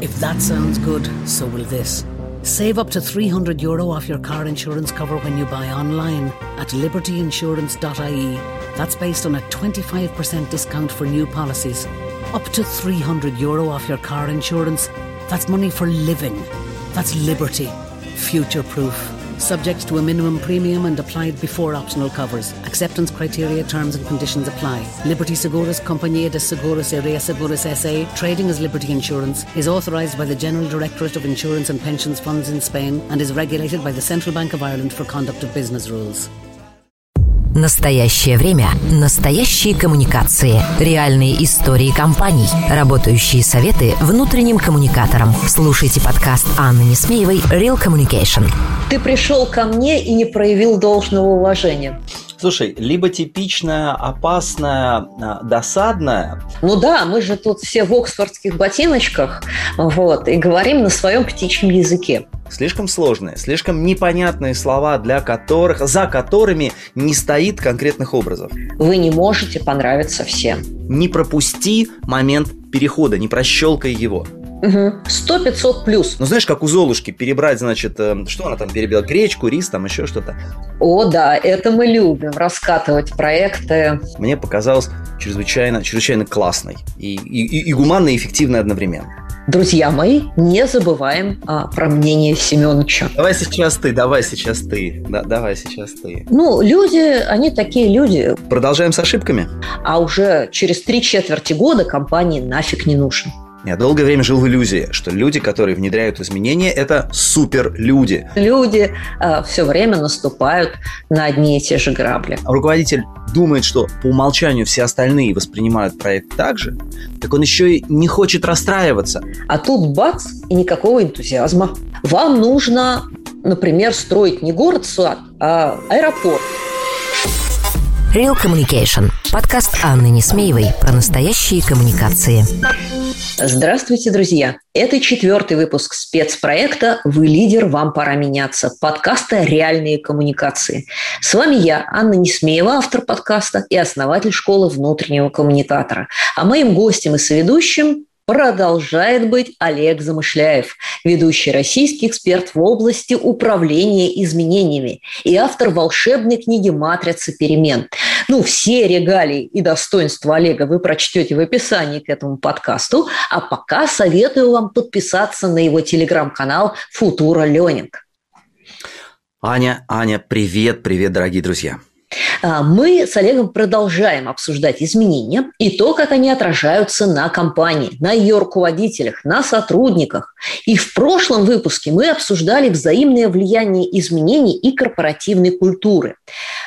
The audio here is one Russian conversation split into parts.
If that sounds good, so will this. Save up to 300 euro off your car insurance cover when you buy online at libertyinsurance.ie. That's based on a 25% discount for new policies. Up to 300 euro off your car insurance. That's money for living. That's liberty. Future proof. Subject to a minimum premium and applied before optional covers. Acceptance criteria, terms and conditions apply. Liberty Seguros Compañía de Seguros y Reaseguros SA, trading as Liberty Insurance, is authorised by the General Directorate of Insurance and Pensions Funds in Spain and is regulated by the Central Bank of Ireland for conduct of business rules. Настоящее время. Настоящие коммуникации. Реальные истории компаний. Работающие советы внутренним коммуникаторам. Слушайте подкаст Анны Несмеевой «Real Communication». Ты пришел ко мне и не проявил должного уважения. Слушай, либо типичная, опасная, а, досадная. Ну да, мы же тут все в оксфордских ботиночках, вот, и говорим на своем птичьем языке. Слишком сложные, слишком непонятные слова, для которых, за которыми не стоит конкретных образов. Вы не можете понравиться всем. Не пропусти момент перехода, не прощелкай его. Угу. 100-500 плюс. Ну, знаешь, как у Золушки перебрать, значит, э, что она там перебила? Гречку, рис, там еще что-то. О, да, это мы любим, раскатывать проекты. Мне показалось чрезвычайно, чрезвычайно классной и, и, и гуманной, и эффективной одновременно. Друзья мои, не забываем а, про мнение Семеновича. Давай сейчас ты, давай сейчас ты. Да, давай сейчас ты. Ну, люди, они такие люди. Продолжаем с ошибками? А уже через три четверти года компании нафиг не нужен. Я долгое время жил в иллюзии, что люди, которые внедряют изменения, это супер люди. Э, все время наступают на одни и те же грабли. Руководитель думает, что по умолчанию все остальные воспринимают проект так же, так он еще и не хочет расстраиваться. А тут бац, и никакого энтузиазма. Вам нужно, например, строить не город-сад, а аэропорт. Real Communication. Подкаст Анны Несмеевой про настоящие коммуникации. Здравствуйте, друзья! Это четвертый выпуск спецпроекта «Вы лидер, вам пора меняться» подкаста «Реальные коммуникации». С вами я, Анна Несмеева, автор подкаста и основатель школы внутреннего коммуникатора. А моим гостем и соведущим продолжает быть Олег Замышляев, ведущий российский эксперт в области управления изменениями и автор волшебной книги «Матрица перемен». Ну, все регалии и достоинства Олега вы прочтете в описании к этому подкасту, а пока советую вам подписаться на его телеграм-канал «Футура Ленинг». Аня, Аня, привет, привет, дорогие друзья. А, мы с Олегом продолжаем обсуждать изменения и то, как они отражаются на компании, на ее руководителях, на сотрудниках. И в прошлом выпуске мы обсуждали взаимное влияние изменений и корпоративной культуры.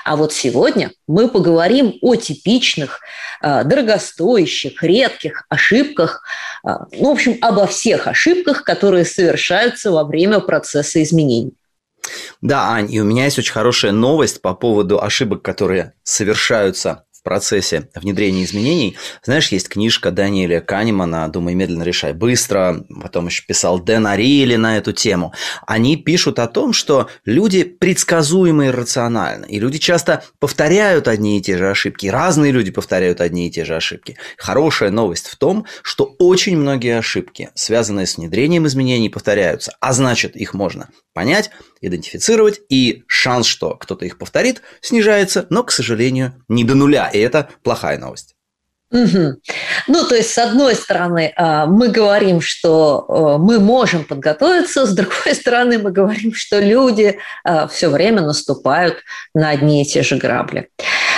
А вот сегодня мы поговорим о типичных, а, дорогостоящих, редких ошибках, а, ну, в общем, обо всех ошибках, которые совершаются во время процесса изменений. Да, Ань, и у меня есть очень хорошая новость по поводу ошибок, которые совершаются в процессе внедрения изменений. Знаешь, есть книжка Даниэля Канемана «Думай медленно, решай быстро», потом еще писал Дэн Ариэли на эту тему. Они пишут о том, что люди предсказуемы и рациональны, и люди часто повторяют одни и те же ошибки, разные люди повторяют одни и те же ошибки. Хорошая новость в том, что очень многие ошибки, связанные с внедрением изменений, повторяются, а значит, их можно понять, идентифицировать, и шанс, что кто-то их повторит, снижается, но, к сожалению, не до нуля, и это плохая новость. Угу. Ну, то есть, с одной стороны, а, мы говорим, что а, мы можем подготовиться, с другой стороны, мы говорим, что люди а, все время наступают на одни и те же грабли.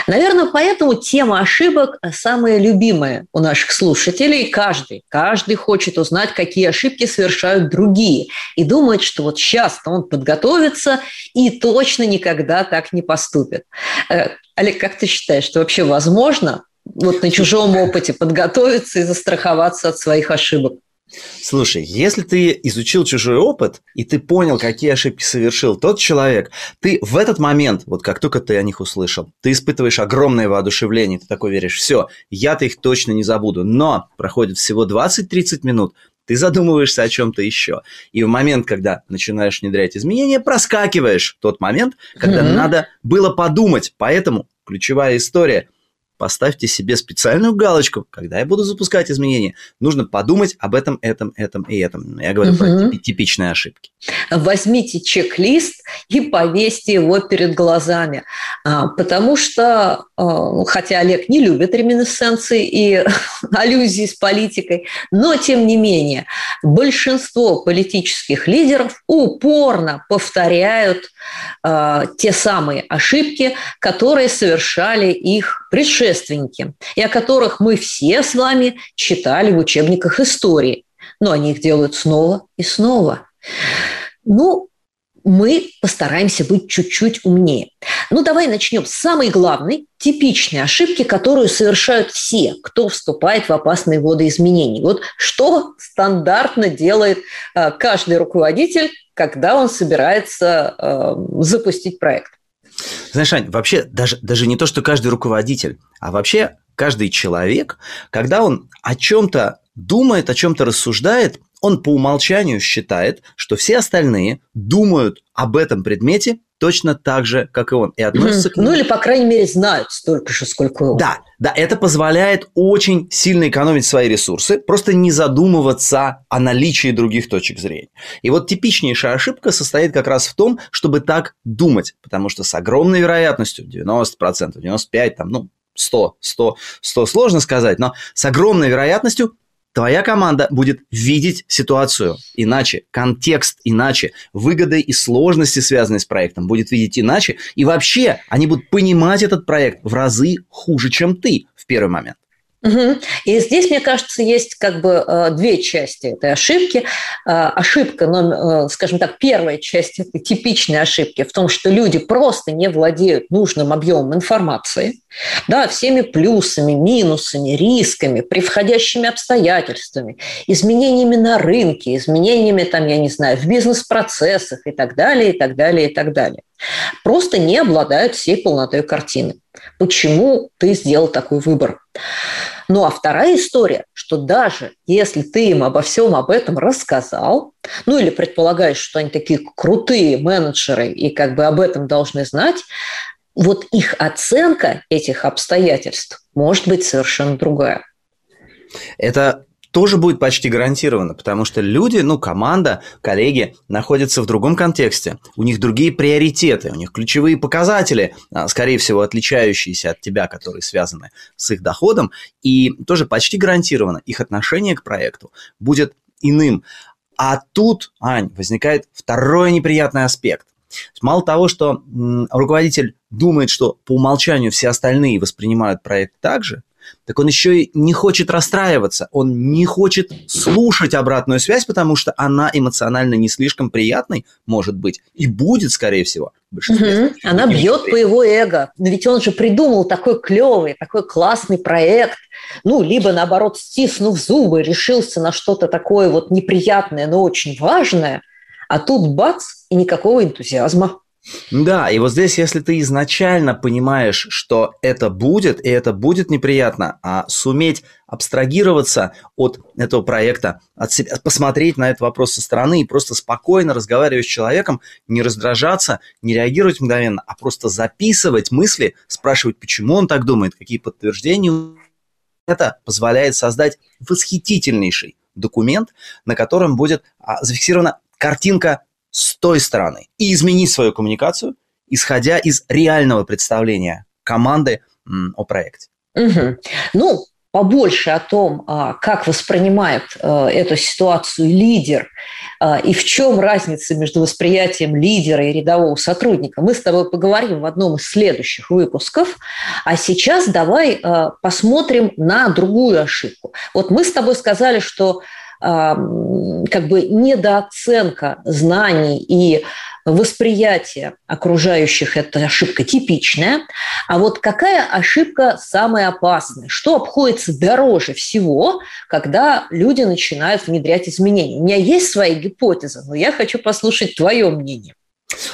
Наверное, поэтому тема ошибок самая любимая у наших слушателей. Каждый, каждый хочет узнать, какие ошибки совершают другие. И думает, что вот сейчас он подготовится и точно никогда так не поступит. Э, Олег, как ты считаешь, что вообще возможно вот на чужом опыте подготовиться и застраховаться от своих ошибок? Слушай, если ты изучил чужой опыт, и ты понял, какие ошибки совершил тот человек, ты в этот момент, вот как только ты о них услышал, ты испытываешь огромное воодушевление, ты такой веришь, все, я-то их точно не забуду. Но проходит всего 20-30 минут, ты задумываешься о чем-то еще. И в момент, когда начинаешь внедрять изменения, проскакиваешь тот момент, когда mm-hmm. надо было подумать. Поэтому ключевая история поставьте себе специальную галочку, когда я буду запускать изменения, нужно подумать об этом, этом, этом и этом. Я говорю угу. про типичные ошибки. Возьмите чек-лист и повесьте его перед глазами, а, потому что, а, хотя Олег не любит реминесценции и аллюзии с политикой, но тем не менее большинство политических лидеров упорно повторяют а, те самые ошибки, которые совершали их предшественники, и о которых мы все с вами читали в учебниках истории. Но они их делают снова и снова. Ну, мы постараемся быть чуть-чуть умнее. Ну, давай начнем с самой главной, типичной ошибки, которую совершают все, кто вступает в опасные воды изменений. Вот что стандартно делает э, каждый руководитель, когда он собирается э, запустить проект? Знаешь, Ань, вообще даже, даже не то, что каждый руководитель, а вообще каждый человек, когда он о чем-то думает, о чем-то рассуждает, он по умолчанию считает, что все остальные думают об этом предмете точно так же, как и он, и относятся к нему. Ну или, по крайней мере, знают столько же, сколько он. Да, да, это позволяет очень сильно экономить свои ресурсы, просто не задумываться о наличии других точек зрения. И вот типичнейшая ошибка состоит как раз в том, чтобы так думать, потому что с огромной вероятностью, 90%, 95%, там, ну, 100, 100, 100 сложно сказать, но с огромной вероятностью твоя команда будет видеть ситуацию иначе, контекст иначе, выгоды и сложности, связанные с проектом, будет видеть иначе, и вообще они будут понимать этот проект в разы хуже, чем ты в первый момент. И здесь, мне кажется, есть как бы э, две части этой ошибки. Э, ошибка, э, скажем так, первая часть этой типичной ошибки в том, что люди просто не владеют нужным объемом информации, да, всеми плюсами, минусами, рисками, превходящими обстоятельствами, изменениями на рынке, изменениями, там, я не знаю, в бизнес-процессах и так далее, и так далее, и так далее. Просто не обладают всей полнотой картины. Почему ты сделал такой выбор? Ну а вторая история, что даже если ты им обо всем об этом рассказал, ну или предполагаешь, что они такие крутые менеджеры и как бы об этом должны знать, вот их оценка этих обстоятельств может быть совершенно другая. Это тоже будет почти гарантированно, потому что люди, ну, команда, коллеги находятся в другом контексте, у них другие приоритеты, у них ключевые показатели, а, скорее всего, отличающиеся от тебя, которые связаны с их доходом, и тоже почти гарантированно их отношение к проекту будет иным. А тут, Ань, возникает второй неприятный аспект. Мало того, что руководитель думает, что по умолчанию все остальные воспринимают проект так же, так он еще и не хочет расстраиваться, он не хочет слушать обратную связь, потому что она эмоционально не слишком приятной может быть и будет, скорее всего. Угу. Она бьет по его эго. Но ведь он же придумал такой клевый, такой классный проект. Ну, либо наоборот, стиснув зубы, решился на что-то такое вот неприятное, но очень важное. А тут бац, и никакого энтузиазма. Да, и вот здесь, если ты изначально понимаешь, что это будет, и это будет неприятно, а суметь абстрагироваться от этого проекта, от себя, посмотреть на этот вопрос со стороны и просто спокойно разговаривать с человеком, не раздражаться, не реагировать мгновенно, а просто записывать мысли, спрашивать, почему он так думает, какие подтверждения. Это позволяет создать восхитительнейший документ, на котором будет а, зафиксирована картинка с той стороны и изменить свою коммуникацию, исходя из реального представления команды о проекте. Угу. Ну, побольше о том, а, как воспринимает а, эту ситуацию лидер а, и в чем разница между восприятием лидера и рядового сотрудника, мы с тобой поговорим в одном из следующих выпусков. А сейчас давай посмотрим на другую ошибку. Вот мы с тобой сказали, что как бы недооценка знаний и восприятие окружающих – это ошибка типичная. А вот какая ошибка самая опасная? Что обходится дороже всего, когда люди начинают внедрять изменения? У меня есть свои гипотезы, но я хочу послушать твое мнение.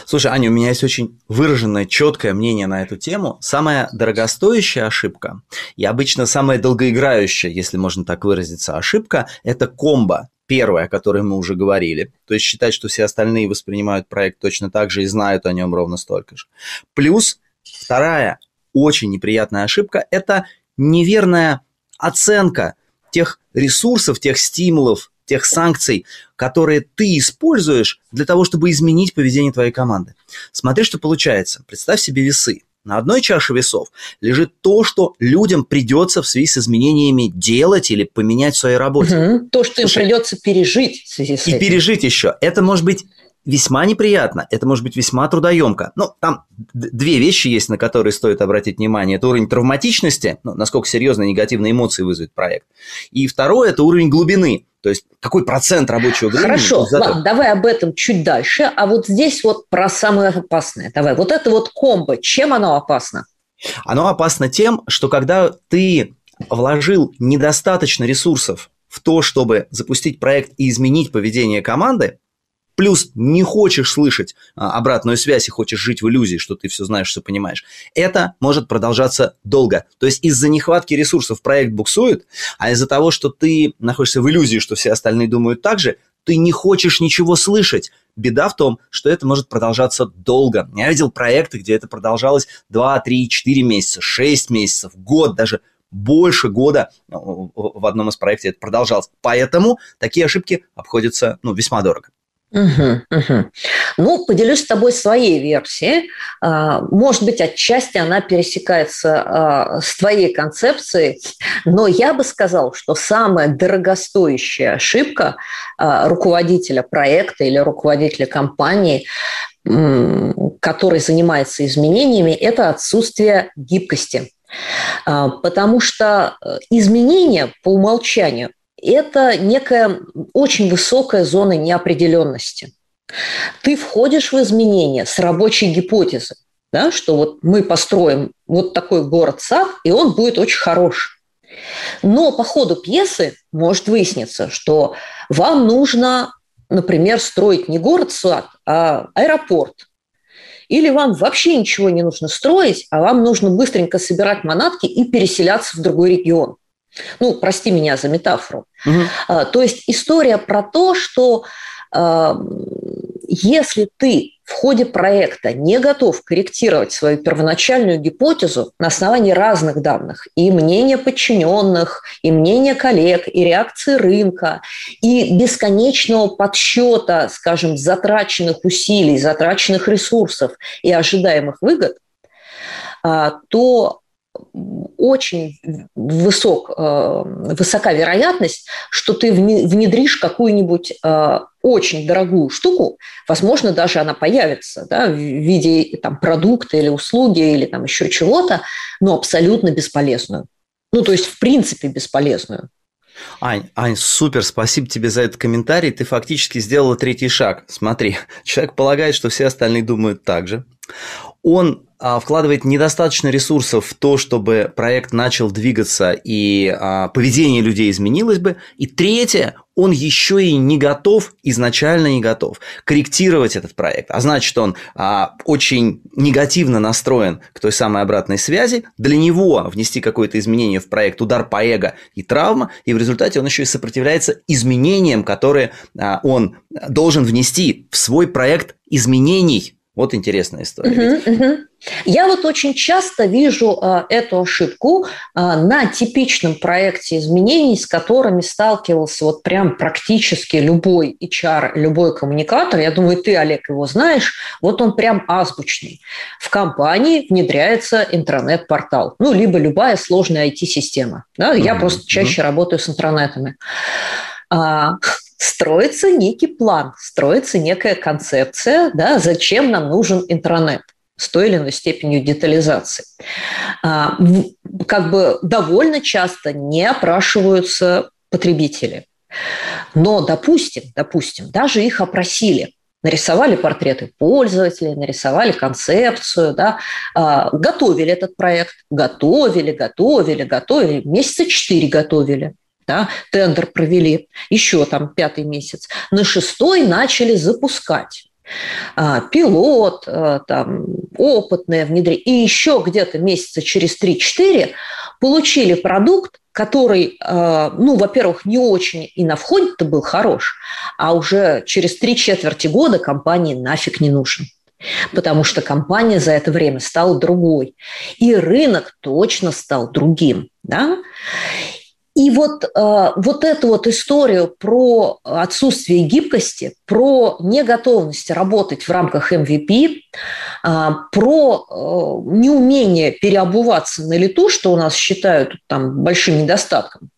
Слушай, Аня, у меня есть очень выраженное, четкое мнение на эту тему. Самая дорогостоящая ошибка и обычно самая долгоиграющая, если можно так выразиться, ошибка – это комбо. Первое, о которой мы уже говорили. То есть считать, что все остальные воспринимают проект точно так же и знают о нем ровно столько же. Плюс вторая очень неприятная ошибка – это неверная оценка тех ресурсов, тех стимулов, тех санкций, которые ты используешь для того, чтобы изменить поведение твоей команды. Смотри, что получается. Представь себе весы. На одной чаше весов лежит то, что людям придется в связи с изменениями делать или поменять в своей работе. Угу. То, что Слушай, им придется пережить в связи с и этим. И пережить еще. Это может быть весьма неприятно, это может быть весьма трудоемко. Ну, там две вещи есть, на которые стоит обратить внимание. Это уровень травматичности, ну, насколько серьезно негативные эмоции вызовет проект. И второе – это уровень глубины. То есть какой процент рабочего времени? Хорошо, ладно, давай об этом чуть дальше. А вот здесь вот про самое опасное. Давай, вот это вот комбо, чем оно опасно? Оно опасно тем, что когда ты вложил недостаточно ресурсов в то, чтобы запустить проект и изменить поведение команды, плюс не хочешь слышать а, обратную связь и хочешь жить в иллюзии, что ты все знаешь, все понимаешь, это может продолжаться долго. То есть из-за нехватки ресурсов проект буксует, а из-за того, что ты находишься в иллюзии, что все остальные думают так же, ты не хочешь ничего слышать. Беда в том, что это может продолжаться долго. Я видел проекты, где это продолжалось 2, 3, 4 месяца, 6 месяцев, год, даже больше года в одном из проектов это продолжалось. Поэтому такие ошибки обходятся ну, весьма дорого. Угу, угу. Ну, поделюсь с тобой своей версией. А, может быть, отчасти она пересекается а, с твоей концепцией, но я бы сказал, что самая дорогостоящая ошибка а, руководителя проекта или руководителя компании, который занимается изменениями, это отсутствие гибкости. Потому что э, изменения по умолчанию это некая очень высокая зона неопределенности. Ты входишь в изменения с рабочей гипотезы, да, что вот мы построим вот такой город-сад, и он будет очень хорош. Но по ходу пьесы может выясниться, что вам нужно, например, строить не город-сад, а аэропорт. Или вам вообще ничего не нужно строить, а вам нужно быстренько собирать манатки и переселяться в другой регион. Ну, прости меня за метафору. Угу. То есть история про то, что а, если ты в ходе проекта не готов корректировать свою первоначальную гипотезу на основании разных данных, и мнения подчиненных, и мнения коллег, и реакции рынка, и бесконечного подсчета, скажем, затраченных усилий, затраченных ресурсов и ожидаемых выгод, а, то очень высок, э, высока вероятность, что ты внедришь какую-нибудь э, очень дорогую штуку, возможно, даже она появится да, в виде там, продукта или услуги или там еще чего-то, но абсолютно бесполезную. Ну, то есть, в принципе, бесполезную. Ань, Ань, супер, спасибо тебе за этот комментарий. Ты фактически сделала третий шаг. Смотри, человек полагает, что все остальные думают так же. Он вкладывает недостаточно ресурсов в то, чтобы проект начал двигаться и а, поведение людей изменилось бы. И третье, он еще и не готов, изначально не готов корректировать этот проект. А значит, он а, очень негативно настроен к той самой обратной связи. Для него внести какое-то изменение в проект, удар по эго и травма, и в результате он еще и сопротивляется изменениям, которые а, он должен внести в свой проект изменений вот интересная история. Угу, угу. Я вот очень часто вижу э, эту ошибку э, на типичном проекте изменений, с которыми сталкивался вот прям практически любой HR, любой коммуникатор. Я думаю, ты, Олег, его знаешь. Вот он прям азбучный. В компании внедряется интернет-портал, ну, либо любая сложная IT-система. Да? Я угу, просто чаще работаю с интернетами. А, строится некий план, строится некая концепция, да, зачем нам нужен интернет с той или иной степенью детализации. А, как бы довольно часто не опрашиваются потребители. Но, допустим, допустим, даже их опросили, нарисовали портреты пользователей, нарисовали концепцию, да, а, готовили этот проект, готовили, готовили, готовили, месяца четыре готовили да, тендер провели, еще там пятый месяц. На шестой начали запускать а, пилот, а, там, опытное внедрение, и еще где-то месяца через 3-4 получили продукт, который, а, ну, во-первых, не очень и на входе-то был хорош, а уже через три четверти года компании нафиг не нужен. потому что компания за это время стала другой. И рынок точно стал другим. Да? И вот, э, вот эту вот историю про отсутствие гибкости, про неготовность работать в рамках MVP, э, про э, неумение переобуваться на лету, что у нас считают там большим недостатком,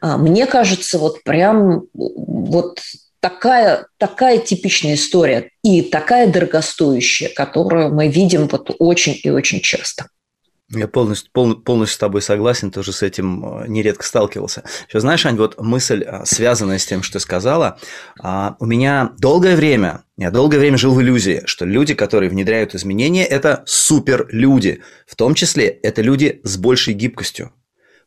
э, мне кажется, вот прям вот такая, такая типичная история и такая дорогостоящая, которую мы видим вот очень и очень часто. Я полностью, пол, полностью с тобой согласен, тоже с этим э, нередко сталкивался. Сейчас, знаешь, Ань, вот мысль, э, связанная с тем, что ты сказала, а, у меня долгое время, я долгое время жил в иллюзии, что люди, которые внедряют изменения, это супер люди. В том числе это люди с большей гибкостью.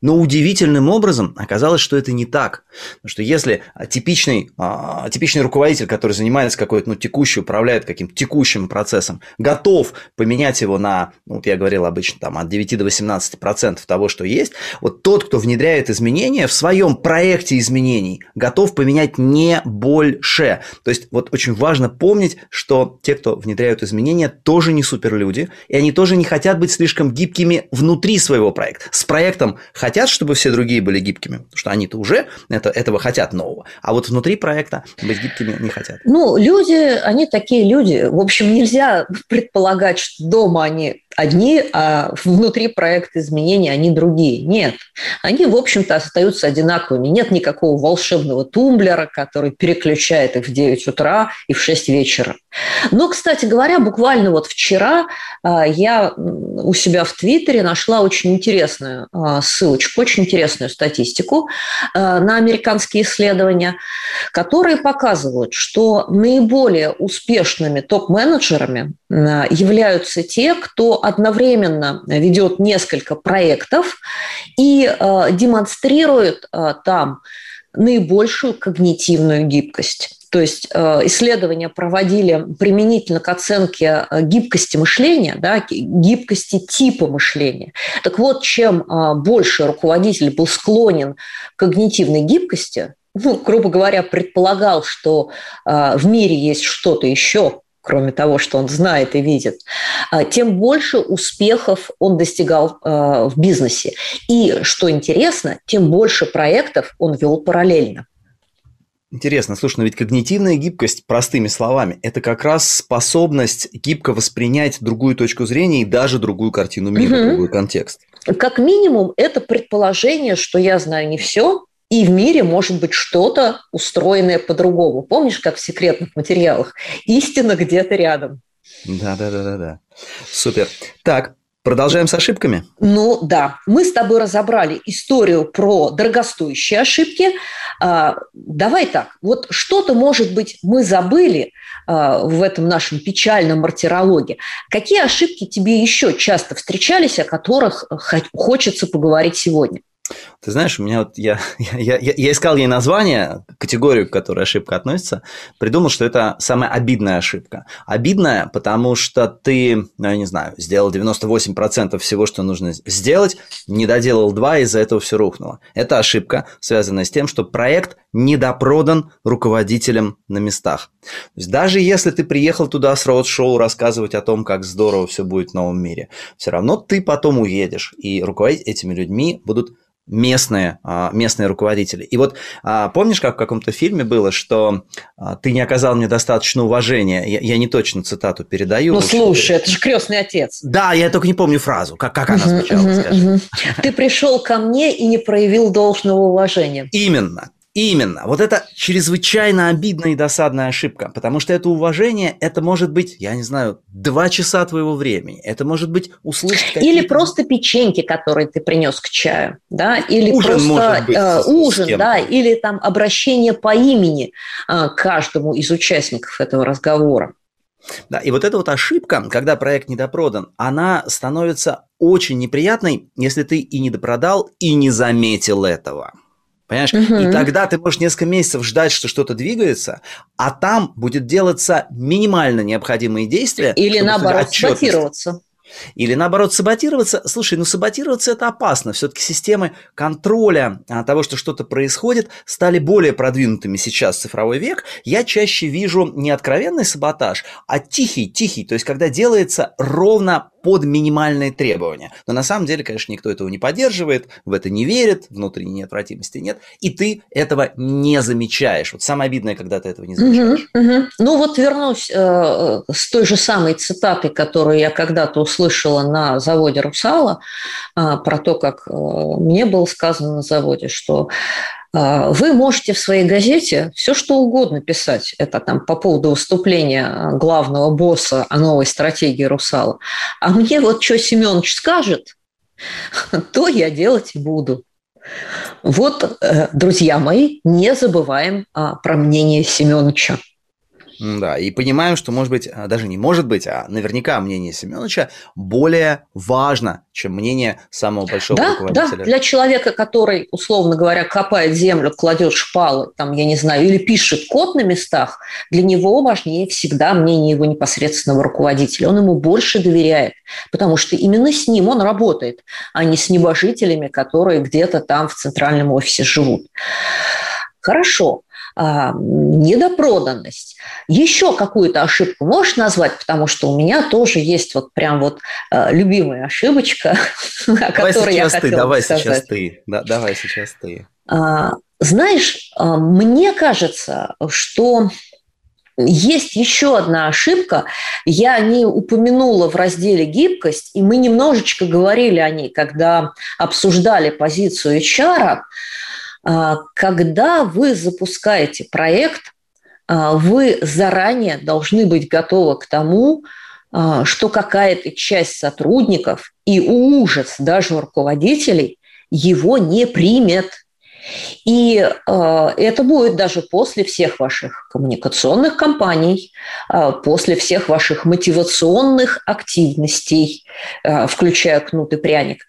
Но удивительным образом оказалось, что это не так. Потому что если типичный, а, типичный руководитель, который занимается какой-то, ну, текущий, управляет каким-то текущим процессом, готов поменять его на, ну, вот я говорил обычно, там, от 9 до 18 процентов того, что есть, вот тот, кто внедряет изменения в своем проекте изменений, готов поменять не больше. То есть, вот очень важно помнить, что те, кто внедряют изменения, тоже не суперлюди, и они тоже не хотят быть слишком гибкими внутри своего проекта. С проектом хотят хотят, чтобы все другие были гибкими, потому что они-то уже это, этого хотят нового, а вот внутри проекта быть гибкими не хотят. Ну, люди, они такие люди. В общем, нельзя предполагать, что дома они одни, а внутри проекта изменений они другие. Нет. Они, в общем-то, остаются одинаковыми. Нет никакого волшебного тумблера, который переключает их в 9 утра и в 6 вечера. Но, кстати говоря, буквально вот вчера а, я у себя в Твиттере нашла очень интересную а, ссылочку, очень интересную статистику а, на американские исследования, которые показывают, что наиболее успешными топ-менеджерами являются те, кто одновременно ведет несколько проектов и демонстрирует там наибольшую когнитивную гибкость. То есть э, исследования проводили применительно к оценке э, гибкости мышления, да, гибкости типа мышления. Так вот, чем э, больше руководитель был склонен к когнитивной гибкости, ну, грубо говоря, предполагал, что в мире есть что-то еще, кроме того, что он знает и видит, тем больше успехов он достигал в бизнесе. И, что интересно, тем больше проектов он вел параллельно. Интересно, слушай, но ведь когнитивная гибкость, простыми словами, это как раз способность гибко воспринять другую точку зрения и даже другую картину мира, угу. другой контекст. Как минимум, это предположение, что я знаю не все, и в мире может быть что-то устроенное по-другому. Помнишь, как в секретных материалах? Истина где-то рядом. Да, да, да, да, да. Супер. Так, Продолжаем с ошибками? Ну да, мы с тобой разобрали историю про дорогостоящие ошибки. А, давай так, вот что-то, может быть, мы забыли а, в этом нашем печальном мартирологе. Какие ошибки тебе еще часто встречались, о которых хочется поговорить сегодня? Ты знаешь, у меня вот я, я, я, я искал ей название, категорию, к которой ошибка относится, придумал, что это самая обидная ошибка. Обидная, потому что ты, ну, я не знаю, сделал 98% всего, что нужно сделать, не доделал 2, и из-за этого все рухнуло. Это ошибка, связанная с тем, что проект недопродан руководителем на местах. То есть даже если ты приехал туда с роуд-шоу рассказывать о том, как здорово все будет в новом мире, все равно ты потом уедешь, и руководить этими людьми будут местные, а, местные руководители. И вот а, помнишь, как в каком-то фильме было, что а, ты не оказал мне достаточно уважения? Я, я не точно цитату передаю. Ну, слушай, это же крестный отец. Да, я только не помню фразу. Как, как она звучала, скажи. Ты пришел ко мне и не проявил должного уважения. Именно. Именно. Вот это чрезвычайно обидная и досадная ошибка, потому что это уважение, это может быть, я не знаю, два часа твоего времени, это может быть услышать Или просто печеньки, которые ты принес к чаю, да, или ужин просто быть, э, ужин, да, или там обращение по имени э, каждому из участников этого разговора. Да, и вот эта вот ошибка, когда проект недопродан, она становится очень неприятной, если ты и недопродал, и не заметил этого. Понимаешь? Угу. И тогда ты можешь несколько месяцев ждать, что что-то двигается, а там будет делаться минимально необходимые действия. Или наоборот, саботироваться. Или наоборот саботироваться? Слушай, ну саботироваться это опасно. Все-таки системы контроля а, того, что что-то происходит, стали более продвинутыми сейчас в цифровой век. Я чаще вижу не откровенный саботаж, а тихий, тихий. То есть когда делается ровно под минимальные требования. Но на самом деле, конечно, никто этого не поддерживает, в это не верит, внутренней неотвратимости нет, и ты этого не замечаешь. Вот самое обидное, когда ты этого не замечаешь. Угу, угу. Ну вот вернусь э, с той же самой цитатой, которую я когда-то услышала на заводе «Русала», э, про то, как э, мне было сказано на заводе, что вы можете в своей газете все, что угодно писать. Это там по поводу выступления главного босса о новой стратегии «Русала». А мне вот что Семенович скажет, то я делать и буду. Вот, э, друзья мои, не забываем а, про мнение Семеновича. Да, и понимаем, что, может быть, а, даже не может быть, а наверняка мнение Семеновича более важно, чем мнение самого большого да, руководителя. Да, для человека, который, условно говоря, копает землю, кладет шпалы, там, я не знаю, или пишет код на местах, для него важнее всегда мнение его непосредственного руководителя. Он ему больше доверяет, потому что именно с ним он работает, а не с небожителями, которые где-то там в центральном офисе живут. Хорошо. А, недопроданность. Еще какую-то ошибку можешь назвать, потому что у меня тоже есть вот прям вот а, любимая ошибочка, о которой я хотела ты, давай сказать. сейчас ты, да, давай сейчас ты. А, знаешь, мне кажется, что есть еще одна ошибка. Я не упомянула в разделе «Гибкость», и мы немножечко говорили о ней, когда обсуждали позицию HR. А, когда вы запускаете проект, а, вы заранее должны быть готовы к тому, а, что какая-то часть сотрудников и ужас даже руководителей его не примет. И э, это будет даже после всех ваших коммуникационных кампаний, э, после всех ваших мотивационных активностей, э, включая кнут и пряник.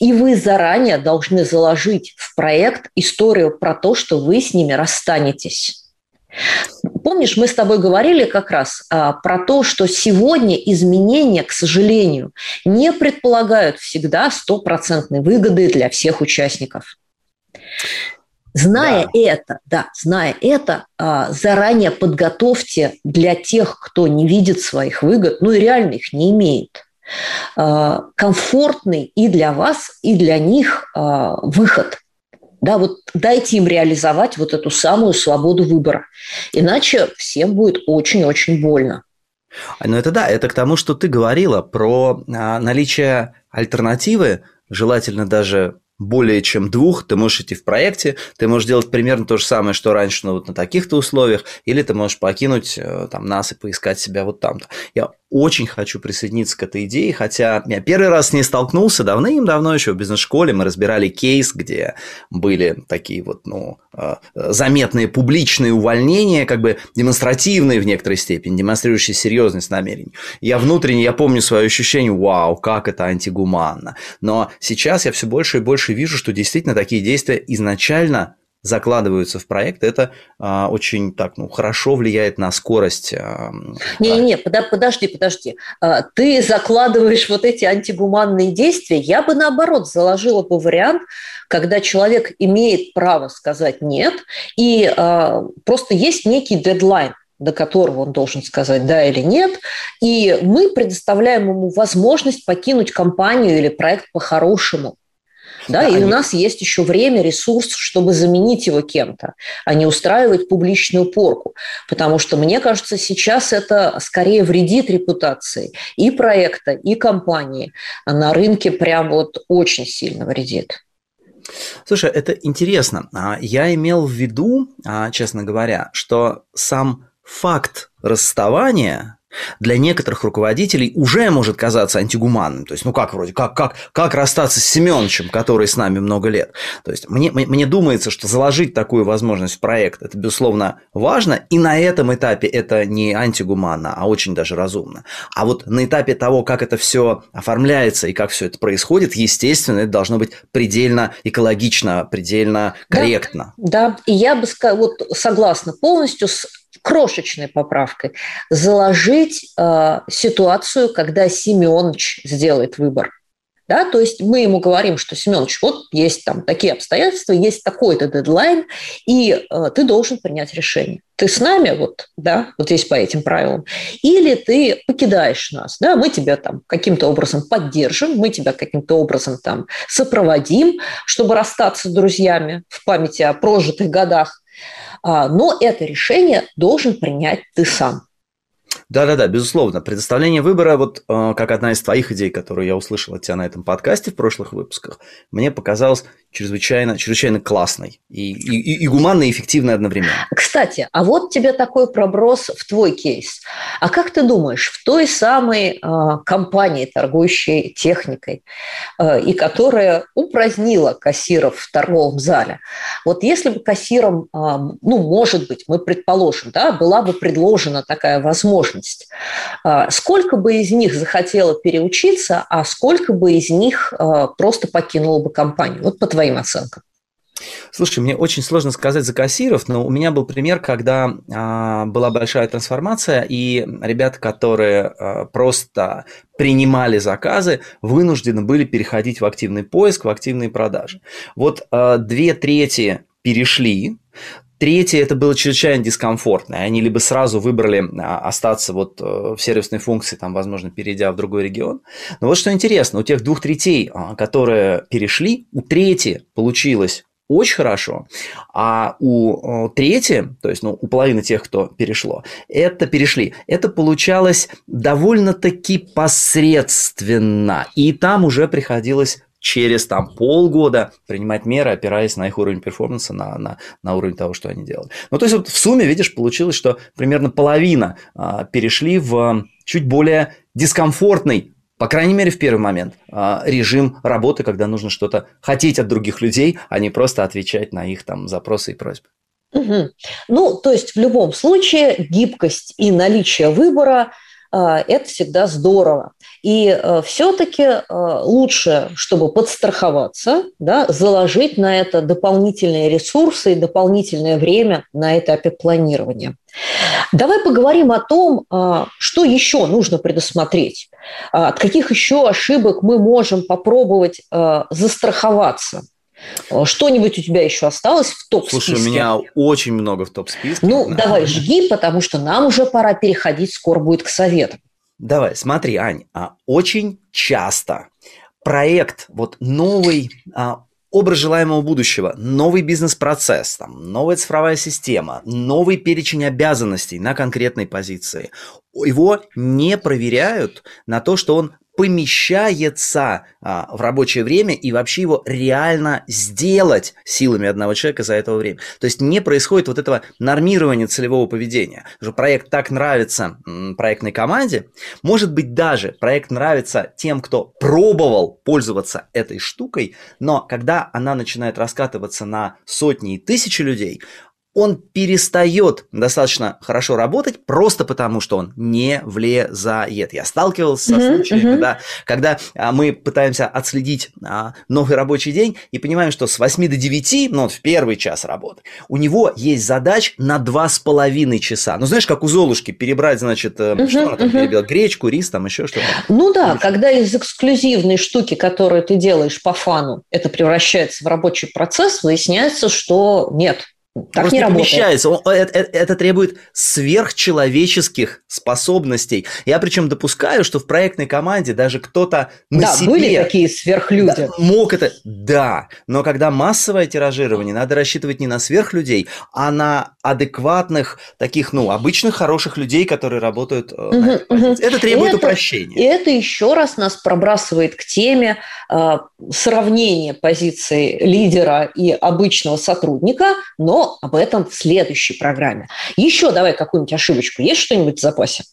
И вы заранее должны заложить в проект историю про то, что вы с ними расстанетесь. Помнишь, мы с тобой говорили как раз а, про то, что сегодня изменения, к сожалению, не предполагают всегда стопроцентной выгоды для всех участников. Зная да. это, да, зная это, а, заранее подготовьте для тех, кто не видит своих выгод, ну и реально их не имеет, а, комфортный и для вас, и для них а, выход. Да, вот дайте им реализовать вот эту самую свободу выбора. Иначе всем будет очень-очень больно. Ну это да, это к тому, что ты говорила про наличие альтернативы, желательно даже более чем двух, ты можешь идти в проекте, ты можешь делать примерно то же самое, что раньше, но вот на таких-то условиях, или ты можешь покинуть э, там нас и поискать себя вот там-то. Я очень хочу присоединиться к этой идее, хотя я первый раз с ней столкнулся давным-давно еще в бизнес-школе, мы разбирали кейс, где были такие вот, ну, э, заметные публичные увольнения, как бы демонстративные в некоторой степени, демонстрирующие серьезность намерений. Я внутренне, я помню свое ощущение, вау, как это антигуманно. Но сейчас я все больше и больше вижу, что действительно такие действия изначально закладываются в проект, это а, очень так, ну, хорошо влияет на скорость. Не-не-не, а... подожди, подожди. А, ты закладываешь вот эти антигуманные действия. Я бы наоборот заложила бы вариант, когда человек имеет право сказать нет, и а, просто есть некий дедлайн до которого он должен сказать да или нет, и мы предоставляем ему возможность покинуть компанию или проект по-хорошему. Да, да и они... у нас есть еще время, ресурс, чтобы заменить его кем-то, а не устраивать публичную порку. Потому что, мне кажется, сейчас это скорее вредит репутации и проекта, и компании. А на рынке прям вот очень сильно вредит. Слушай, это интересно. А, я имел в виду, а, честно говоря, что сам факт расставания для некоторых руководителей уже может казаться антигуманным. То есть, ну как вроде, как, как, как расстаться с Семеновичем, который с нами много лет. То есть, мне, мне думается, что заложить такую возможность в проект, это, безусловно, важно, и на этом этапе это не антигуманно, а очень даже разумно. А вот на этапе того, как это все оформляется и как все это происходит, естественно, это должно быть предельно экологично, предельно корректно. Да, да. и я бы вот согласна полностью с крошечной поправкой, заложить э, ситуацию, когда Семенович сделает выбор. Да, то есть мы ему говорим, что, Семенович, вот есть там такие обстоятельства, есть такой-то дедлайн, и э, ты должен принять решение. Ты с нами, вот, да, вот здесь по этим правилам, или ты покидаешь нас, да, мы тебя там каким-то образом поддержим, мы тебя каким-то образом там сопроводим, чтобы расстаться с друзьями в памяти о прожитых годах, но это решение должен принять ты сам. Да-да-да, безусловно. Предоставление выбора, вот э, как одна из твоих идей, которую я услышал от тебя на этом подкасте в прошлых выпусках, мне показалось чрезвычайно, чрезвычайно классной и, и, и гуманной, и эффективной одновременно. Кстати, а вот тебе такой проброс в твой кейс. А как ты думаешь, в той самой э, компании, торгующей техникой, э, и которая упразднила кассиров в торговом зале, вот если бы кассирам, э, ну, может быть, мы предположим, да, была бы предложена такая возможность. А, сколько бы из них захотело переучиться, а сколько бы из них а, просто покинуло бы компанию? Вот по твоим оценкам. Слушай, мне очень сложно сказать за кассиров, но у меня был пример, когда а, была большая трансформация, и ребята, которые а, просто принимали заказы, вынуждены были переходить в активный поиск, в активные продажи. Вот а, две трети перешли, Третье, это было чрезвычайно дискомфортно. Они либо сразу выбрали а, остаться вот э, в сервисной функции, там, возможно, перейдя в другой регион. Но вот что интересно, у тех двух третей, а, которые перешли, у трети получилось очень хорошо, а у трети, то есть ну, у половины тех, кто перешло, это перешли, это получалось довольно-таки посредственно, и там уже приходилось через там полгода принимать меры, опираясь на их уровень перформанса, на, на, на уровень того, что они делают. Ну, то есть вот в сумме, видишь, получилось, что примерно половина а, перешли в чуть более дискомфортный по крайней мере, в первый момент, а, режим работы, когда нужно что-то хотеть от других людей, а не просто отвечать на их там запросы и просьбы. Угу. Ну, то есть в любом случае гибкость и наличие выбора а, это всегда здорово. И э, все-таки э, лучше, чтобы подстраховаться, да, заложить на это дополнительные ресурсы и дополнительное время на этапе планирования. Давай поговорим о том, а, что еще нужно предусмотреть, а, от каких еще ошибок мы можем попробовать застраховаться. Что-нибудь у тебя еще осталось в топ-списке? Слушай, у меня очень много в топ-списке. Ну, да. давай, жги, потому что нам уже пора переходить, скоро будет к советам. Давай, смотри, Ань, а очень часто проект, вот новый а, образ желаемого будущего, новый бизнес-процесс, там, новая цифровая система, новый перечень обязанностей на конкретной позиции, его не проверяют на то, что он помещается а, в рабочее время и вообще его реально сделать силами одного человека за это время. То есть не происходит вот этого нормирования целевого поведения. Что проект так нравится проектной команде, может быть даже проект нравится тем, кто пробовал пользоваться этой штукой, но когда она начинает раскатываться на сотни и тысячи людей, он перестает достаточно хорошо работать просто потому, что он не влезает. Я сталкивался со uh-huh, случаями, uh-huh. Да, когда а, мы пытаемся отследить а, новый рабочий день и понимаем, что с 8 до 9, ну, вот в первый час работы, у него есть задач на 2,5 часа. Ну, знаешь, как у Золушки перебрать, значит, uh-huh, что она там uh-huh. перебила, гречку, рис, там еще что-то. Ну да, когда из эксклюзивной штуки, которую ты делаешь по фану, это превращается в рабочий процесс, выясняется, что нет, так Просто не, не помещается. Он, это, это, это требует сверхчеловеческих способностей. Я причем допускаю, что в проектной команде даже кто-то на да, себе... были такие сверхлюди. Да, мог это... Да, но когда массовое тиражирование, надо рассчитывать не на сверхлюдей, а на адекватных, таких, ну, обычных хороших людей, которые работают угу, на угу. Это требует это, упрощения. И это еще раз нас пробрасывает к теме э, сравнения позиции лидера и обычного сотрудника, но об этом в следующей программе. Еще давай какую-нибудь ошибочку. Есть что-нибудь в запасе?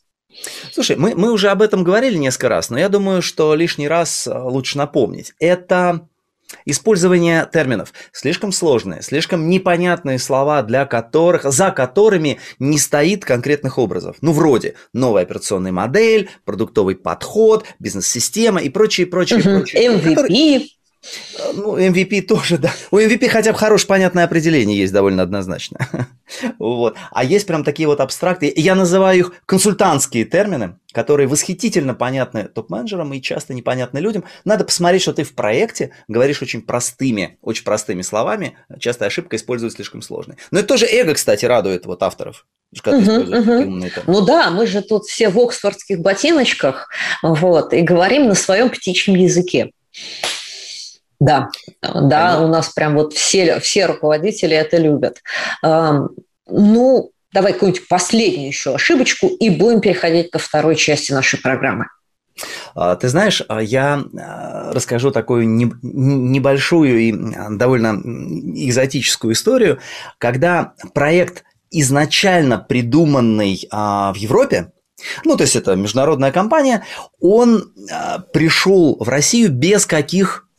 Слушай, мы, мы уже об этом говорили несколько раз, но я думаю, что лишний раз э, лучше напомнить. Это Использование терминов слишком сложные, слишком непонятные слова, для которых, за которыми не стоит конкретных образов. Ну, вроде новая операционная модель, продуктовый подход, бизнес-система и прочее, прочее, угу. прочее. MVP. Которые, ну, MVP тоже, да. У MVP хотя бы хорошее понятное определение есть довольно однозначно. Вот. А есть прям такие вот абстракты. Я называю их консультантские термины, которые восхитительно понятны топ-менеджерам и часто непонятны людям. Надо посмотреть, что ты в проекте говоришь очень простыми, очень простыми словами. Часто ошибка использует слишком сложные. Но это тоже эго, кстати, радует вот авторов. Угу, угу. Ну да, мы же тут все в оксфордских ботиночках вот, и говорим на своем птичьем языке. Да, да, у нас прям вот все, все руководители это любят. Ну, давай какую-нибудь последнюю еще ошибочку и будем переходить ко второй части нашей программы. А, ты знаешь, а, я а, расскажу такую небольшую и довольно экзотическую историю, когда проект изначально придуманный в Европе, ну, то есть это международная компания, он пришел в Россию без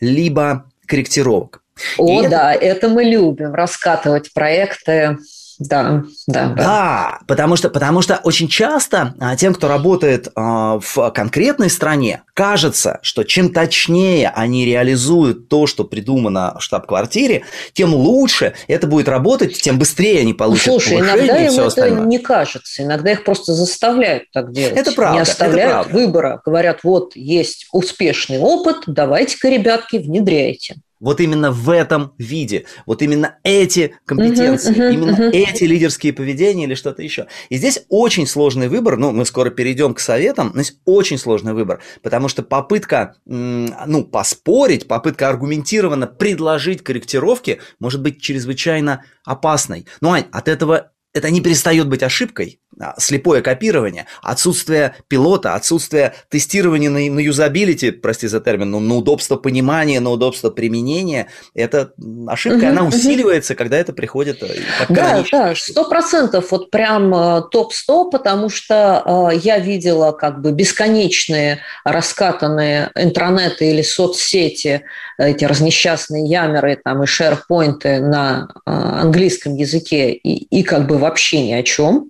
каких-либо корректировок. О, и да, это... это мы любим, раскатывать проекты да, да, да. Да, потому что, потому что очень часто а, тем, кто работает а, в конкретной стране, кажется, что чем точнее они реализуют то, что придумано в штаб-квартире, тем лучше это будет работать, тем быстрее они получат Слушай, иногда им это остальное. не кажется, иногда их просто заставляют так делать. Это правда. Не оставляют это правда. выбора, говорят, вот есть успешный опыт, давайте-ка, ребятки, внедряйте вот именно в этом виде, вот именно эти компетенции, uh-huh, uh-huh, именно uh-huh. эти лидерские поведения или что-то еще. И здесь очень сложный выбор, ну, мы скоро перейдем к советам, но здесь очень сложный выбор, потому что попытка, ну, поспорить, попытка аргументированно предложить корректировки может быть чрезвычайно опасной. Ну, Ань, от этого это не перестает быть ошибкой, слепое копирование, отсутствие пилота, отсутствие тестирования на, на юзабилити, прости за термин, но на удобство понимания, на удобство применения, это ошибка, угу, она усиливается, угу. когда это приходит э, Да, да, сто процентов, вот прям э, топ-100, потому что э, я видела как бы бесконечные раскатанные интернеты или соцсети, эти разнесчастные ямеры там и шерпоинты на английском языке и, и как бы вообще ни о чем,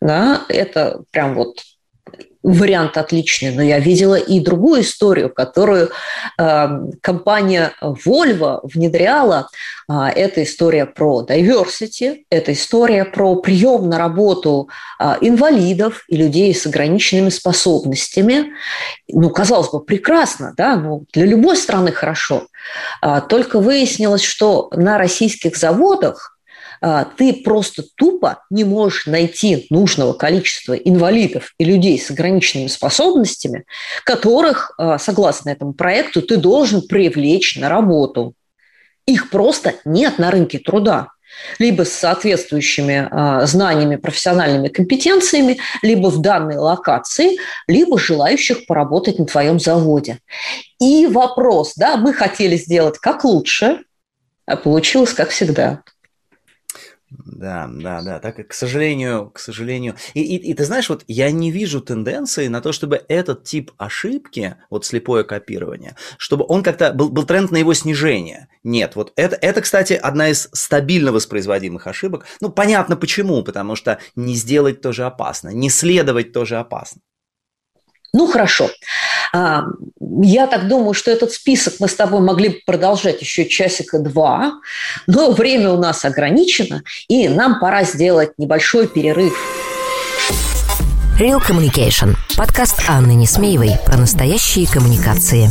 да, это прям вот вариант отличный, но я видела и другую историю, которую э, компания Volvo внедряла. Э, это история про diversity, это история про прием на работу э, инвалидов и людей с ограниченными способностями. Ну, казалось бы, прекрасно, да, ну, для любой страны хорошо. Э, только выяснилось, что на российских заводах ты просто тупо не можешь найти нужного количества инвалидов и людей с ограниченными способностями, которых, а, согласно этому проекту, ты должен привлечь на работу. Их просто нет на рынке труда либо с соответствующими э, знаниями, профессиональными компетенциями, либо в данной локации, либо желающих поработать на твоем заводе. И вопрос, да, мы хотели сделать как лучше, а получилось как всегда. Да, да, да. Так, к сожалению, к сожалению. И, и, и ты знаешь, вот я не вижу тенденции на то, чтобы этот тип ошибки, вот слепое копирование, чтобы он как-то был, был тренд на его снижение. Нет, вот это, это, кстати, одна из стабильно воспроизводимых ошибок. Ну, понятно почему, потому что не сделать тоже опасно, не следовать тоже опасно. Ну, хорошо. А, я так думаю, что этот список мы с тобой могли продолжать еще часика два, но время у нас ограничено, и нам пора сделать небольшой перерыв. Real Communication. Подкаст Анны Несмеевой про настоящие коммуникации.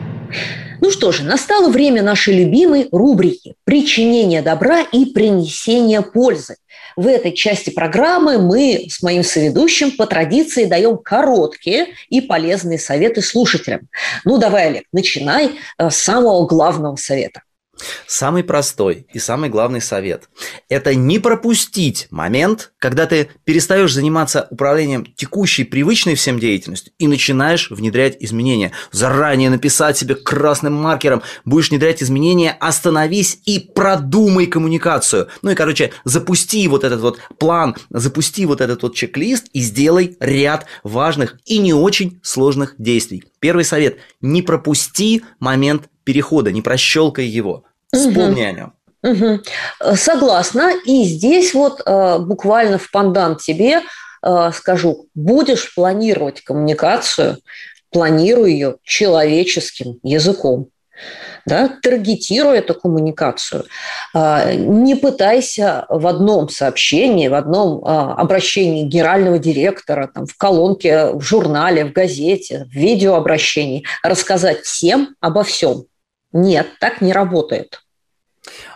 Ну что же, настало время нашей любимой рубрики «Причинение добра и принесение пользы». В этой части программы мы с моим соведущим по традиции даем короткие и полезные советы слушателям. Ну давай, Олег, начинай э, с самого главного совета. Самый простой и самый главный совет – это не пропустить момент, когда ты перестаешь заниматься управлением текущей, привычной всем деятельностью и начинаешь внедрять изменения. Заранее написать себе красным маркером, будешь внедрять изменения, остановись и продумай коммуникацию. Ну и, короче, запусти вот этот вот план, запусти вот этот вот чек-лист и сделай ряд важных и не очень сложных действий. Первый совет – не пропусти момент перехода, не прощелкай его. Вспомни угу. о нем. Угу. Согласна. И здесь вот э, буквально в пандан тебе э, скажу, будешь планировать коммуникацию, планируй ее человеческим языком. Да, таргетируй эту коммуникацию. Э, не пытайся в одном сообщении, в одном обращении генерального директора, там, в колонке, в журнале, в газете, в видеообращении рассказать всем обо всем. Нет, так не работает.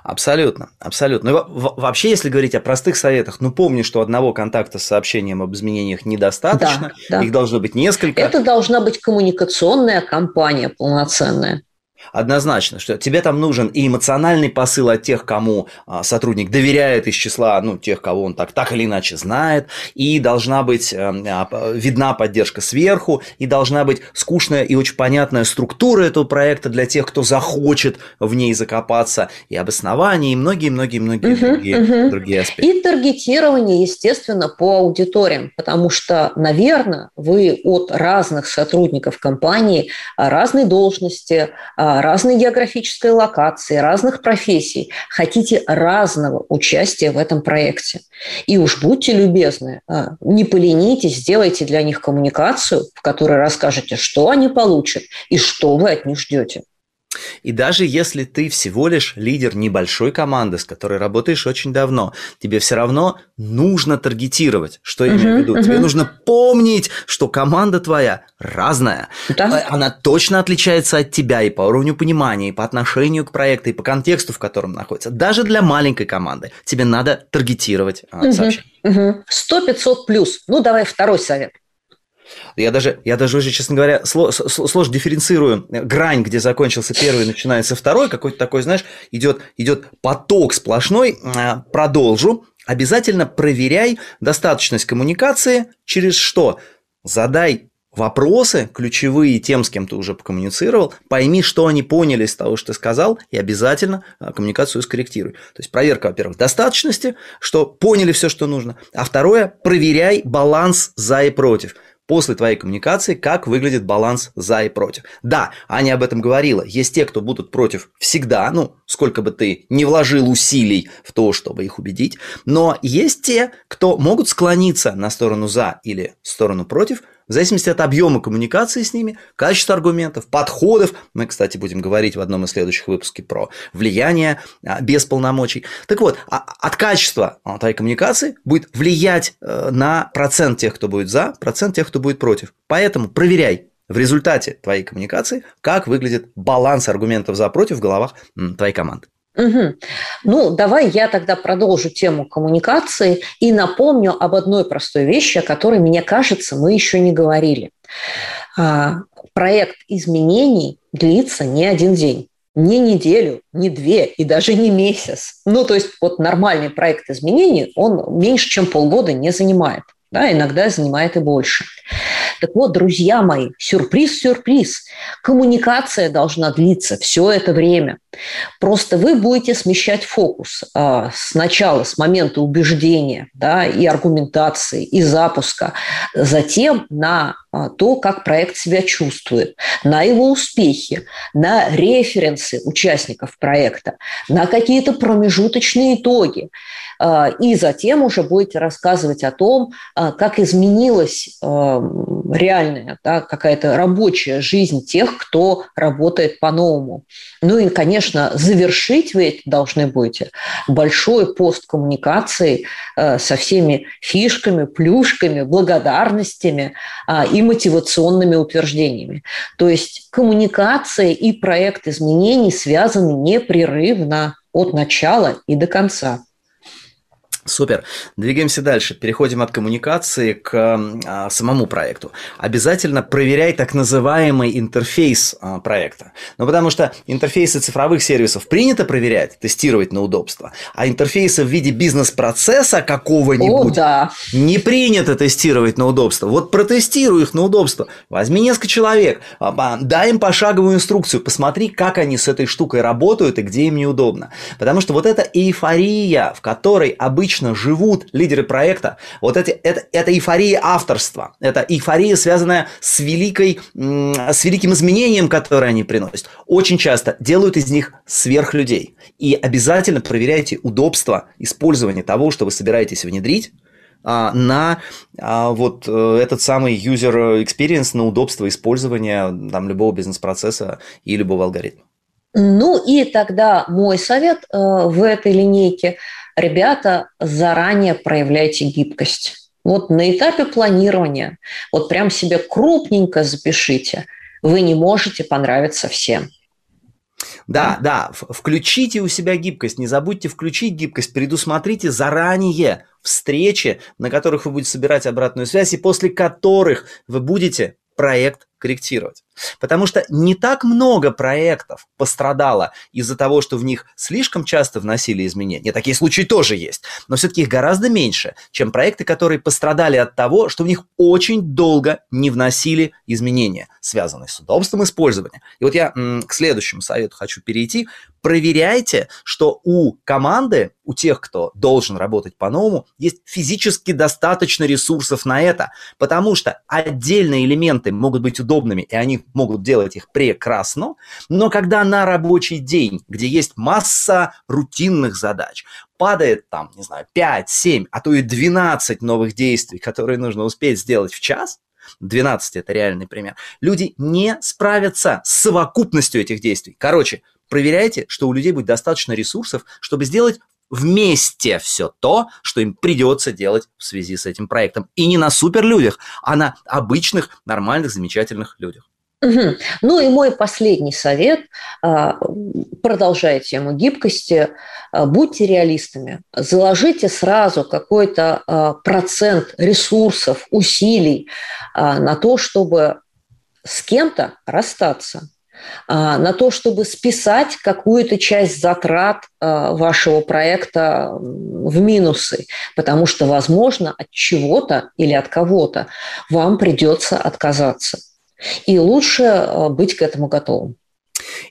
Абсолютно, абсолютно. Ну, вообще, если говорить о простых советах, ну помни, что одного контакта с сообщением об изменениях недостаточно, да, да. их должно быть несколько. Это должна быть коммуникационная кампания полноценная. Однозначно, что тебе там нужен и эмоциональный посыл от тех, кому а, сотрудник доверяет из числа, ну, тех, кого он так, так или иначе знает, и должна быть э, а, видна поддержка сверху, и должна быть скучная и очень понятная структура этого проекта для тех, кто захочет в ней закопаться, и обоснование, и многие-многие-многие угу, другие, угу. другие аспекты. И таргетирование, естественно, по аудиториям, потому что, наверное, вы от разных сотрудников компании, разной должности, разной географической локации, разных профессий, хотите разного участия в этом проекте. И уж будьте любезны, а, не поленитесь, сделайте для них коммуникацию, в которой расскажете, что они получат и что вы от них ждете. И даже если ты всего лишь лидер небольшой команды, с которой работаешь очень давно, тебе все равно нужно таргетировать. Что я uh-huh, имею в виду? Uh-huh. Тебе нужно помнить, что команда твоя разная. Да. Э, она точно отличается от тебя и по уровню понимания, и по отношению к проекту, и по контексту, в котором находится. Даже для маленькой команды тебе надо таргетировать uh-huh, сообщение. 100-500 плюс. Ну, давай второй совет. Я даже, я даже уже, честно говоря, сложно дифференцирую грань, где закончился первый, начинается второй, какой-то такой, знаешь, идет, идет поток сплошной. А, продолжу. Обязательно проверяй достаточность коммуникации через что? Задай вопросы ключевые тем, с кем ты уже покоммуницировал, пойми, что они поняли из того, что ты сказал, и обязательно а, коммуникацию скорректируй. То есть проверка, во-первых, достаточности, что поняли все, что нужно, а второе, проверяй баланс за и против после твоей коммуникации, как выглядит баланс за и против. Да, Аня об этом говорила. Есть те, кто будут против всегда, ну, сколько бы ты не вложил усилий в то, чтобы их убедить. Но есть те, кто могут склониться на сторону за или сторону против – в зависимости от объема коммуникации с ними, качества аргументов, подходов. Мы, кстати, будем говорить в одном из следующих выпусков про влияние а, без полномочий. Так вот, а, от качества а, твоей коммуникации будет влиять э, на процент тех, кто будет за, процент тех, кто будет против. Поэтому проверяй в результате твоей коммуникации, как выглядит баланс аргументов за против в головах твоей команды. Угу. Ну, давай я тогда продолжу тему коммуникации и напомню об одной простой вещи, о которой, мне кажется, мы еще не говорили. А, проект изменений длится не один день не неделю, не две и даже не месяц. Ну, то есть вот нормальный проект изменений, он меньше, чем полгода не занимает. Да, иногда занимает и больше. Так вот, друзья мои, сюрприз-сюрприз. Коммуникация должна длиться все это время. Просто вы будете смещать фокус а, сначала с момента убеждения да, и аргументации, и запуска, затем на а, то, как проект себя чувствует, на его успехи, на референсы участников проекта, на какие-то промежуточные итоги. А, и затем уже будете рассказывать о том, как изменилась реальная да, какая-то рабочая жизнь тех, кто работает по-новому. Ну и, конечно, завершить вы это должны будете большой пост коммуникации э, со всеми фишками, плюшками, благодарностями э, и мотивационными утверждениями. То есть коммуникация и проект изменений связаны непрерывно от начала и до конца. Супер. Двигаемся дальше. Переходим от коммуникации к а, самому проекту. Обязательно проверяй так называемый интерфейс а, проекта. Ну, потому что интерфейсы цифровых сервисов принято проверять, тестировать на удобство, а интерфейсы в виде бизнес-процесса какого-нибудь О, да. не принято тестировать на удобство. Вот протестируй их на удобство. Возьми несколько человек, а, дай им пошаговую инструкцию, посмотри, как они с этой штукой работают и где им неудобно. Потому что вот эта эйфория, в которой обычно обычно живут лидеры проекта, вот эти, это, это эйфория авторства, это эйфория, связанная с, великой, с великим изменением, которое они приносят. Очень часто делают из них сверхлюдей. И обязательно проверяйте удобство использования того, что вы собираетесь внедрить, а, на а, вот э, этот самый user experience, на удобство использования там, любого бизнес-процесса и любого алгоритма. Ну и тогда мой совет э, в этой линейке – ребята, заранее проявляйте гибкость. Вот на этапе планирования, вот прям себе крупненько запишите, вы не можете понравиться всем. Да, да, включите у себя гибкость, не забудьте включить гибкость, предусмотрите заранее встречи, на которых вы будете собирать обратную связь и после которых вы будете проект корректировать. Потому что не так много проектов пострадало из-за того, что в них слишком часто вносили изменения. Такие случаи тоже есть. Но все-таки их гораздо меньше, чем проекты, которые пострадали от того, что в них очень долго не вносили изменения, связанные с удобством использования. И вот я к следующему совету хочу перейти. Проверяйте, что у команды, у тех, кто должен работать по-новому, есть физически достаточно ресурсов на это. Потому что отдельные элементы могут быть удобны удобными, и они могут делать их прекрасно, но когда на рабочий день, где есть масса рутинных задач, падает там, не знаю, 5, 7, а то и 12 новых действий, которые нужно успеть сделать в час, 12 это реальный пример, люди не справятся с совокупностью этих действий. Короче, проверяйте, что у людей будет достаточно ресурсов, чтобы сделать вместе все то, что им придется делать в связи с этим проектом. И не на суперлюдях, а на обычных, нормальных, замечательных людях. Угу. Ну и мой последний совет, а, продолжая тему гибкости, а, будьте реалистами, заложите сразу какой-то а, процент ресурсов, усилий на то, чтобы с кем-то расстаться, на то, чтобы списать какую-то часть затрат а, вашего проекта в минусы, потому что, возможно, от чего-то или от кого-то вам придется отказаться. И лучше а, быть к этому готовым.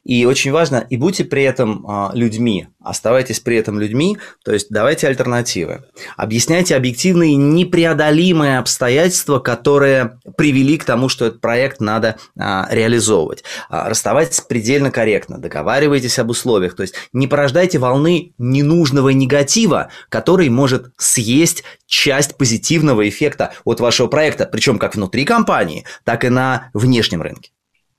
И очень важно, и будьте при этом а, людьми, оставайтесь при этом людьми, то есть давайте альтернативы. Объясняйте объективные непреодолимые обстоятельства, которые привели к тому, что этот проект надо а, реализовывать. А, расставайтесь предельно корректно, договаривайтесь об условиях, то есть не порождайте волны ненужного негатива, который может съесть часть позитивного эффекта от вашего проекта, причем как внутри компании, так и на внешнем рынке.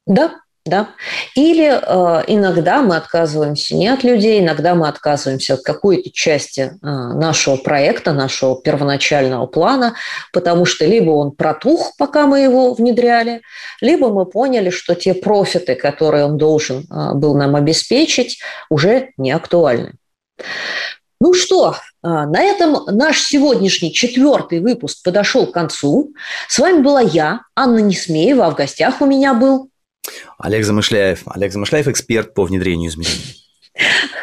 Да, да? Или э, иногда мы отказываемся не от людей, иногда мы отказываемся от какой-то части э, нашего проекта, нашего первоначального плана, потому что либо он протух, пока мы его внедряли, либо мы поняли, что те профиты, которые он должен э, был нам обеспечить, уже не актуальны. Ну что, э, на этом наш сегодняшний четвертый выпуск подошел к концу. С вами была я, Анна Несмеева, а в гостях у меня был Олег Замышляев. Олег Замышляев – эксперт по внедрению изменений.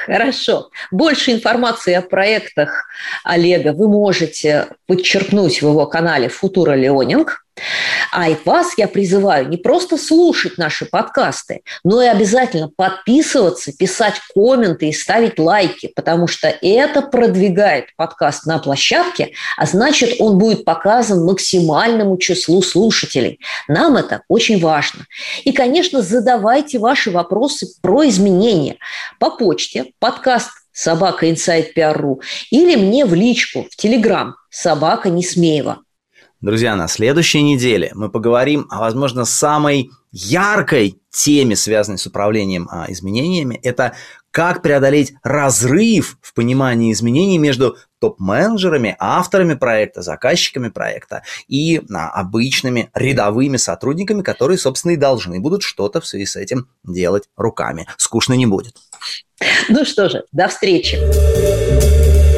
Хорошо. Больше информации о проектах Олега вы можете подчеркнуть в его канале «Футура Леонинг». А и вас я призываю не просто слушать наши подкасты, но и обязательно подписываться, писать комменты и ставить лайки, потому что это продвигает подкаст на площадке, а значит, он будет показан максимальному числу слушателей. Нам это очень важно. И, конечно, задавайте ваши вопросы про изменения по почте подкаст собака PR.ru или мне в личку в Телеграм собака Несмеева. Друзья, на следующей неделе мы поговорим о, возможно, самой яркой теме, связанной с управлением а, изменениями. Это как преодолеть разрыв в понимании изменений между топ-менеджерами, авторами проекта, заказчиками проекта и а, обычными рядовыми сотрудниками, которые, собственно, и должны будут что-то в связи с этим делать руками. Скучно не будет. Ну что же, до встречи.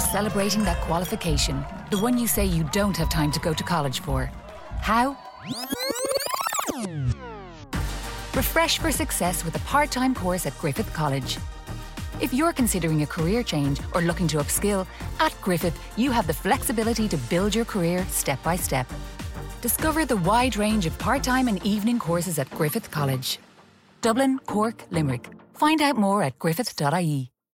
celebrating that qualification, the one you say you don't have time to go to college for. How? Refresh for success with a part time course at Griffith College. If you're considering a career change or looking to upskill, at Griffith, you have the flexibility to build your career step by step. Discover the wide range of part time and evening courses at Griffith College. Dublin, Cork, Limerick. Find out more at griffith.ie.